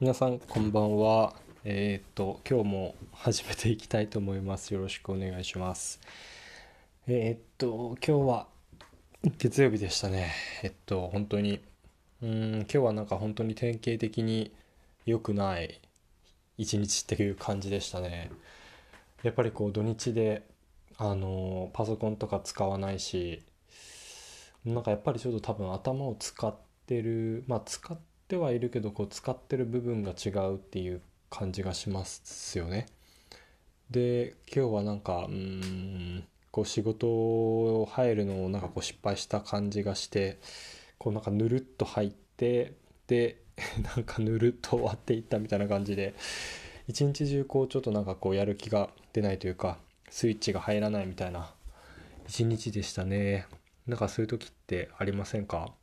皆さんこんばんは。えーっと今日も始めていきたいと思います。よろしくお願いします。えーっと今日は月曜日でしたね。えっと本当にうん今日はなんか本当に典型的に良くない一日っていう感じでしたね。やっぱりこう土日であのパソコンとか使わないし、なんかやっぱりちょっと多分頭を使ってるまあ使っててはいるけどこう使ってる部分が違うっていう感じがしますよね。で今日はなんかうんこう仕事を入るのをなんかこう失敗した感じがしてこうなんかぬるっと入ってで なんかぬるっと終わっていったみたいな感じで一日中こうちょっとなんかこうやる気が出ないというかスイッチが入らないみたいな一日でしたね。なんかそういう時ってありませんか？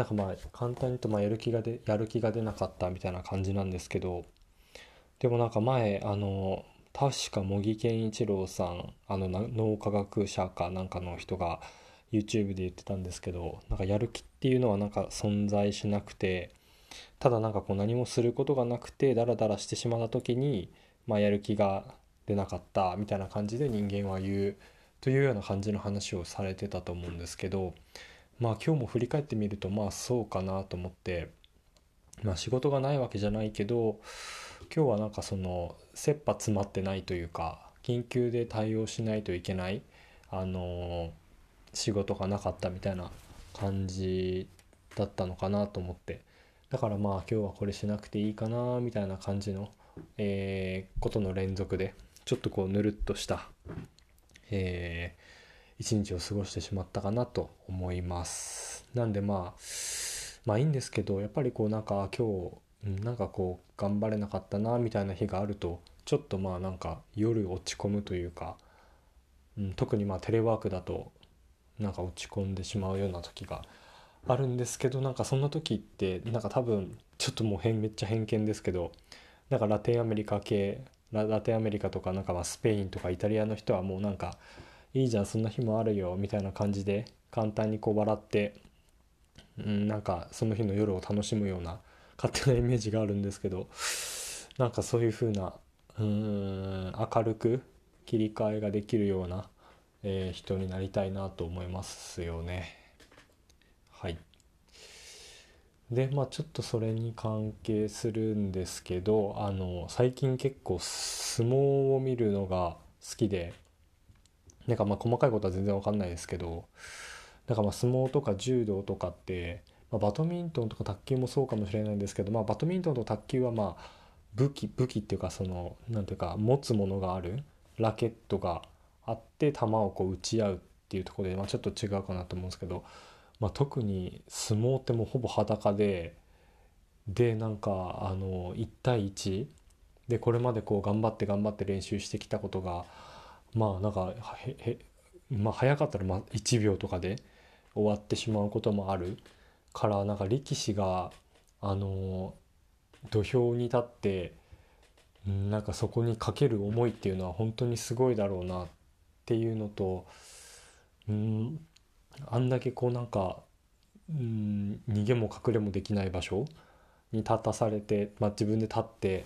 なんかまあ簡単に言うとまあやる気がでやる気が出なかったみたいな感じなんですけどでもなんか前あの確か茂木健一郎さんあの脳科学者かなんかの人が YouTube で言ってたんですけどなんかやる気っていうのはなんか存在しなくてただなんかこう何もすることがなくてダラダラしてしまった時にまあやる気が出なかったみたいな感じで人間は言うというような感じの話をされてたと思うんですけどまあ今日も振り返ってみるとまあそうかなと思ってまあ仕事がないわけじゃないけど今日はなんかその切羽詰まってないというか緊急で対応しないといけないあの仕事がなかったみたいな感じだったのかなと思って。だからまあ今日はこれしなくていいかなみたいな感じの、えことの連続でちょっとこうぬるっとした、えー一日を過ごしてしまったかなと思います。なんでまあまあいいんですけどやっぱりこうなんか今日なんかこう頑張れなかったなみたいな日があるとちょっとまあなんか夜落ち込むというか、うん、特にまあテレワークだとなんか落ち込んでしまうような時があるんですけどなんかそんな時ってなんか多分ちょっともう変めっちゃ偏見ですけどなんかラテンアメリカ系ララテンアメリカとかなんかまあスペインとかイタリアの人はもうなんかいいじゃんそんな日もあるよみたいな感じで簡単にこう笑って、うん、なんかその日の夜を楽しむような勝手なイメージがあるんですけどなんかそういう風なうーん明るく切り替えができるような、えー人になりたいなと思いますよね。はい。でまあちょっとそれに関係するんですけどあの最近結構相撲を見るのが好きでなんかまあ細かいことは全然わかんないですけどなんかまあ相撲とか柔道とかって、まあ、バドミントンとか卓球もそうかもしれないんですけど、まあ、バドミントンと卓球はまあ武器武器っていうかそのなんていうか持つものがあるラケットがあって球をこう打ち合うっていうところで、まあ、ちょっと違うかなと思うんですけど、まあ、特に相撲ってもうほぼ裸ででなんかあの1対1でこれまでこう頑張って頑張って練習してきたことがまあなんか、まあ、早かったらまあ1秒とかで終わってしまうこともあるからなんか力士があの土俵に立ってなんかそこにかける思いっていうのは本当にすごいだろうなっていうのとうんあんだけこうなんかうん逃げも隠れもできない場所に立たされて、まあ、自分で立って、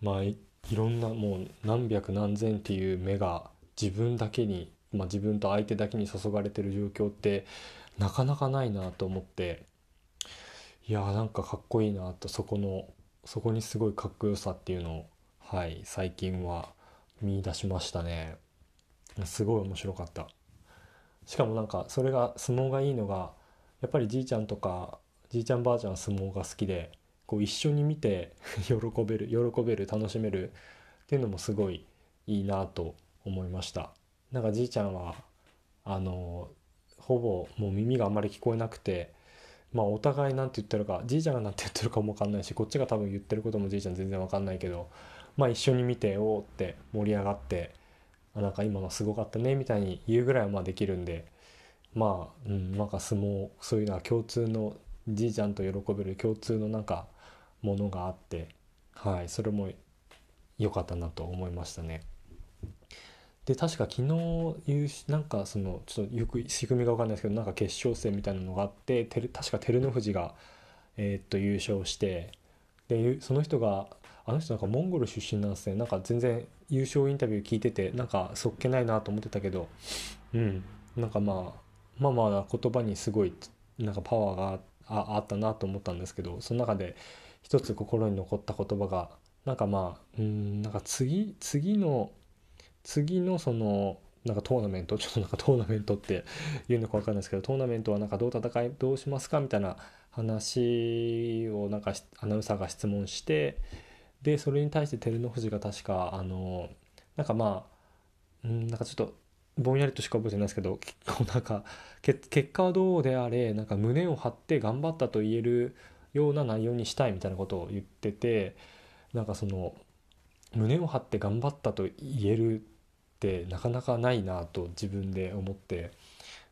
まあ、いろんなもう何百何千っていう目が自分だけに、まあ、自分と相手だけに注がれてる状況ってなかなかないなと思っていやーなんかかっこいいなとそこのそこにすごいかっこよさっていうのをはい最近は見出しましたね。すごい面白かった。しかもなんかそれが相撲がいいのがやっぱりじいちゃんとかじいちゃんばあちゃんは相撲が好きでこう一緒に見て 喜べる喜べる楽しめるっていうのもすごいいいなと思いました。なんかじいちゃんはあのほぼもう耳があんまり聞こえなくてまあお互いなんて言ってるかじいちゃんがなんて言ってるかも分かんないしこっちが多分言ってることもじいちゃん全然分かんないけどまあ一緒に見ておーって盛り上がってあなんか今のすごかったねみたいに言うぐらいはまあできるんでまあ、うん、なんか相撲そういうのは共通のじいちゃんと喜べる共通のなんかものがあってはいそれも良かったなと思いましたね。で確か昨日なんかそのちょっとよく仕組みが分かんないですけどなんか決勝戦みたいなのがあって確か照ノ富士がえーっと優勝してでその人があの人なんかモンゴル出身なんですねなんか全然優勝インタビュー聞いててなんかそっけないなと思ってたけどうんなんかまあまあまあ言葉にすごいなんかパワーがああったなと思ったんですけどその中で一つ心に残った言葉がなんかまあうんなんか次次の次のそのなんかトーナメントちょっとなんかトーナメントって言うのか分かんないですけどトーナメントはなんかどう戦いどうしますかみたいな話をなんかアナウンサーが質問してでそれに対して照ノ富士が確かあのなんかまあうんなんかちょっとぼんやりとしか覚えてないですけど 結構なんか結果はどうであれなんか胸を張って頑張ったと言えるような内容にしたいみたいなことを言っててなんかその胸を張って頑張ったと言えるってなかなかないなと自分で思って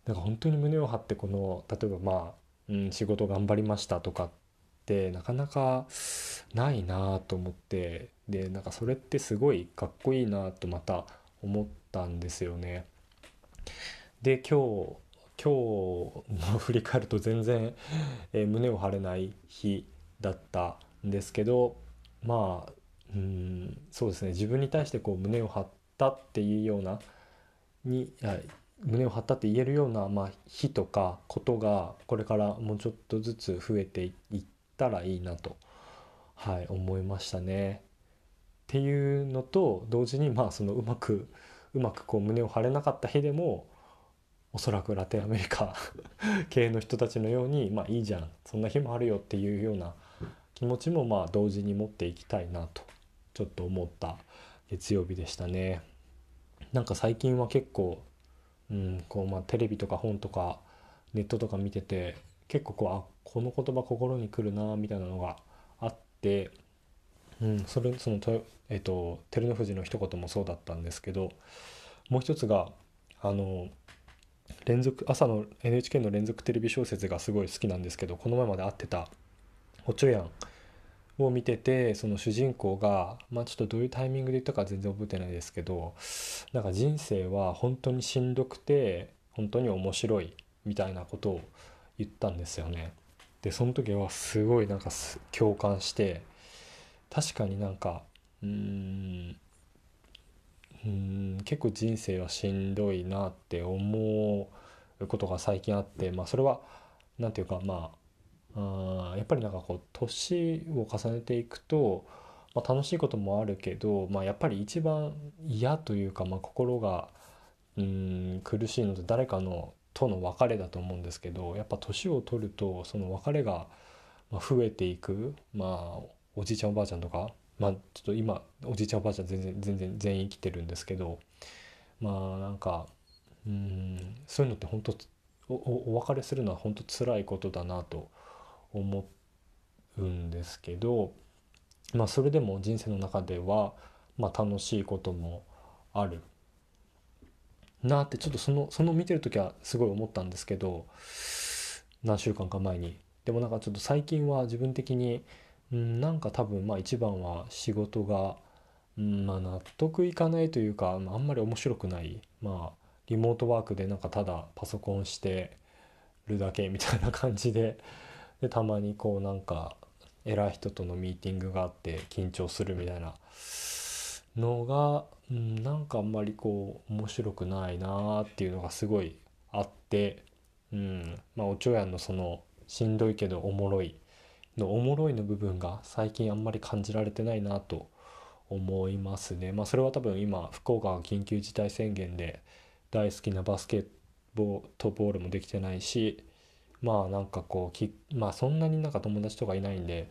なんか本当に胸を張ってこの例えばまあ、うん、仕事頑張りましたとかってなかなかないなと思ってでなんかそれってすごいかっこいいなとまた思ったんですよね。で今日今日の振り返ると全然、えー、胸を張れない日だったんですけどまあうんそうですね自分に対してこう胸を張ったっていうようなに胸を張ったって言えるような、まあ、日とかことがこれからもうちょっとずつ増えていったらいいなと、はい、思いましたね。っていうのと同時にまあそのうまくうまくこう胸を張れなかった日でもおそらくラテンアメリカ 系の人たちのようにまあいいじゃんそんな日もあるよっていうような気持ちもまあ同時に持っていきたいなとちょっと思った月曜日でしたね。なんか最近は結構、うん、こうまあテレビとか本とかネットとか見てて結構こうあこの言葉心にくるなみたいなのがあって、うん、それそのえっと、照ノ富士の一言もそうだったんですけどもう一つがあの連続朝の NHK の連続テレビ小説がすごい好きなんですけどこの前まで会ってた「おちょやん」を見ててその主人公がまあちょっとどういうタイミングで言ったか全然覚えてないですけどなんか人生は本当にしんどくて本当に面白いみたいなことを言ったんですよね。でその時はすごいなんか共感して確かになんかうんうん結構人生はしんどいなって思うことが最近あってまあそれは何て言うかまああやっぱりなんかこう年を重ねていくと、まあ、楽しいこともあるけど、まあ、やっぱり一番嫌というか、まあ、心がうん苦しいので誰かのとの別れだと思うんですけどやっぱ年を取るとその別れが増えていくまあおじいちゃんおばあちゃんとかまあちょっと今おじいちゃんおばあちゃん全然全然全員生きてるんですけどまあなんかうん。そういうのって本当おお別れするのは本当辛いことだなと思うんですけどまあそれでも人生の中では、まあ、楽しいこともあるなってちょっとそのその見てる時はすごい思ったんですけど何週間か前に。でもなんかちょっと最近は自分的にうん、なんか多分まあ一番は仕事が、うん、まあ納得いかないというか、まあ、あんまり面白くないまあリモートワークでなんかただパソコンしてるだけみたいな感じででたまにこうなんか偉い人とのミーティングがあって緊張するみたいなのが、うん、なんかあんまりこう面白くないなっていうのがすごいあって、うんまあ、おちょやんのそのしんどいけどおもろいのおもろいの部分が最近あんまり感じられてないなと思いますね。まあそれは多分今福岡が緊急事態宣言で大好きなバスケットボールもできてないしまあなんかこうきまあそんなになんか友達とかいないんで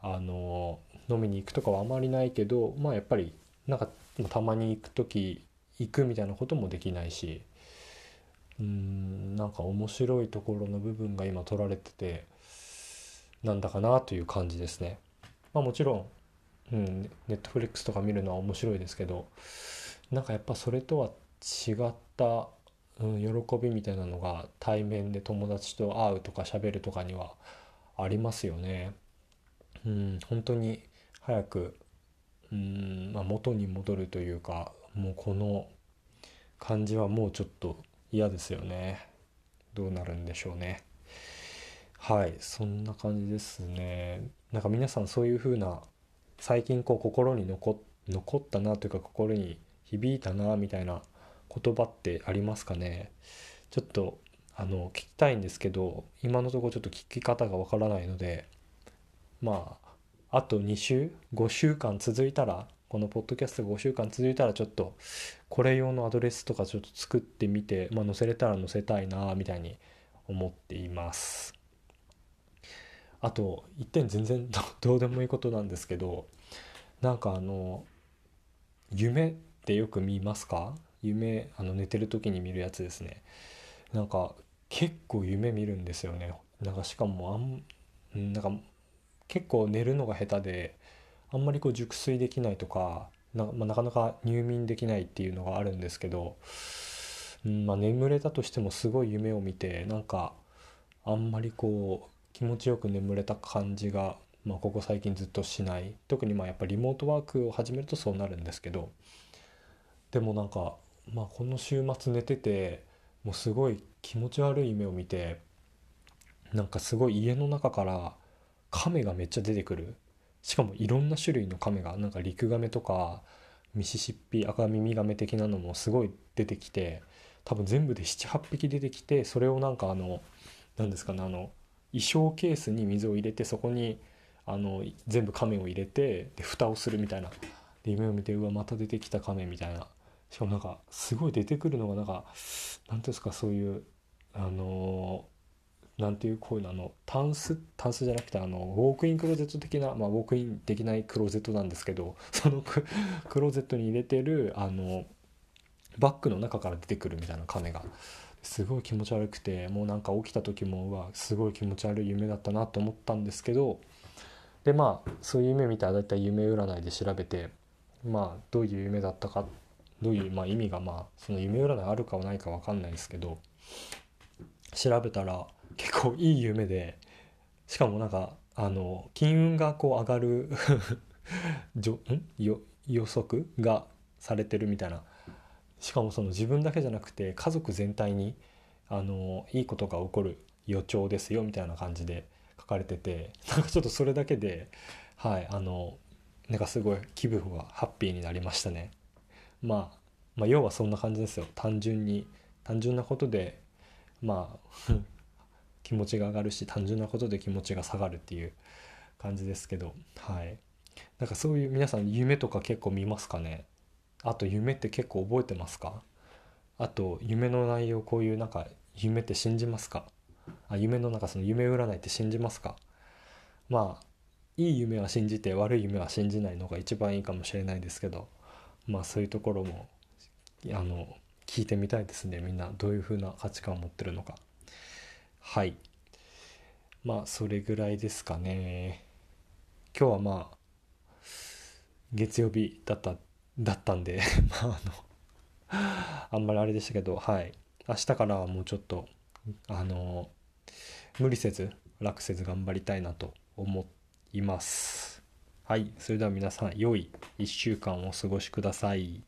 あの飲みに行くとかはあまりないけどまあやっぱりなんかたまに行く時行くみたいなこともできないしうんなんか面白いところの部分が今取られててなんだかなという感じですね。まあもちろん、うん、ネットフリックスとか見るのは面白いですけどなんかやっぱそれとは違った、うん、喜びみたいなのが対面で友達と会うとか喋るとかにはありますよね。うん、本当に早く、うんまあ、元に戻るというかもうこの感じはもうちょっと嫌ですよね。どうなるんでしょうね。はいそんな感じですねなんか皆さんそういう風な最近こう心に残残ったなというか心に響いたなみたいな言葉ってありますかね？ちょっとあの聞きたいんですけど今のところちょっと聞き方がわからないのでまああと2週5週間続いたらこのポッドキャスト5週間続いたらちょっとこれ用のアドレスとかちょっと作ってみて、まあ、載せれたら載せたいなみたいに思っています。あと一点全然 どうでもいいことなんですけどなんかあの夢ってよく見ますか？夢あの寝てる時に見るやつですね。なんか結構夢見るんですよね。なんかしかもあんなんか結構寝るのが下手であんまりこう熟睡できないとかな,、まあ、なかなか入眠できないっていうのがあるんですけど、うんまあ、眠れたとしてもすごい夢を見てなんかあんまりこう気持ちよく眠れた感じが、まあ、ここ最近ずっとしない。特にまあやっぱリモートワークを始めるとそうなるんですけどでもなんか、まあ、この週末寝ててもうすごい気持ち悪い夢を見てなんかすごい家の中から亀がめっちゃ出てくる。しかもいろんな種類の亀がなんかリクガメとかミシシッピアカミミガメ的なのもすごい出てきて多分全部で78匹出てきてそれをなんかあの何ですかねあの衣装ケースに水を入れてそこにあの全部亀を入れてで蓋をするみたいな。で夢を見てうわまた出てきた亀みたいな。しかもなんかすごい出てくるのがなんか何ていうんですかそういうあのなんていうこういうのあのタンス？タンスじゃなくてあのウォークインクローゼット的なまあウォークインできないクローゼットなんですけど そのクローゼットに入れてるあのバッグの中から出てくるみたいな亀がすごい気持ち悪くてもうなんか起きた時もうわすごい気持ち悪い夢だったなと思ったんですけどでまあそういう夢見たら大体夢占いで調べてまあどういう夢だったかどういう、まあ、意味がまあその夢占いあるかはないか分かんないですけど調べたら結構いい夢でしかもなんかあの金運がこう上がる じょん？よ予測がされてるみたいなしかもその自分だけじゃなくて家族全体にあのいいことが起こる予兆ですよみたいな感じで書かれててなんかちょっとそれだけではいあのなんかすごい気分はハッピーになりましたね。まあ、まあ要はそんな感じですよ。単純に単純なことでまあ 気持ちが上がるし単純なことで気持ちが下がるっていう感じですけどはい。なんかそういう皆さん夢とか結構見ますかね？あと夢って結構覚えてますか？あと夢の内容こういうなんか夢って信じますか？あ夢の中その夢占いって信じますか？まあいい夢は信じて悪い夢は信じないのが一番いいかもしれないですけどまあそういうところもあの聞いてみたいですね。みんなどういう風な価値観を持ってるのか。はい。まあそれぐらいですかね。今日はまあ月曜日だっただったんで まああのあんまりあれでしたけどはい。明日からはもうちょっとあの無理せず楽せず頑張りたいなと思います。はい。それでは皆さん良い1週間をお過ごしください。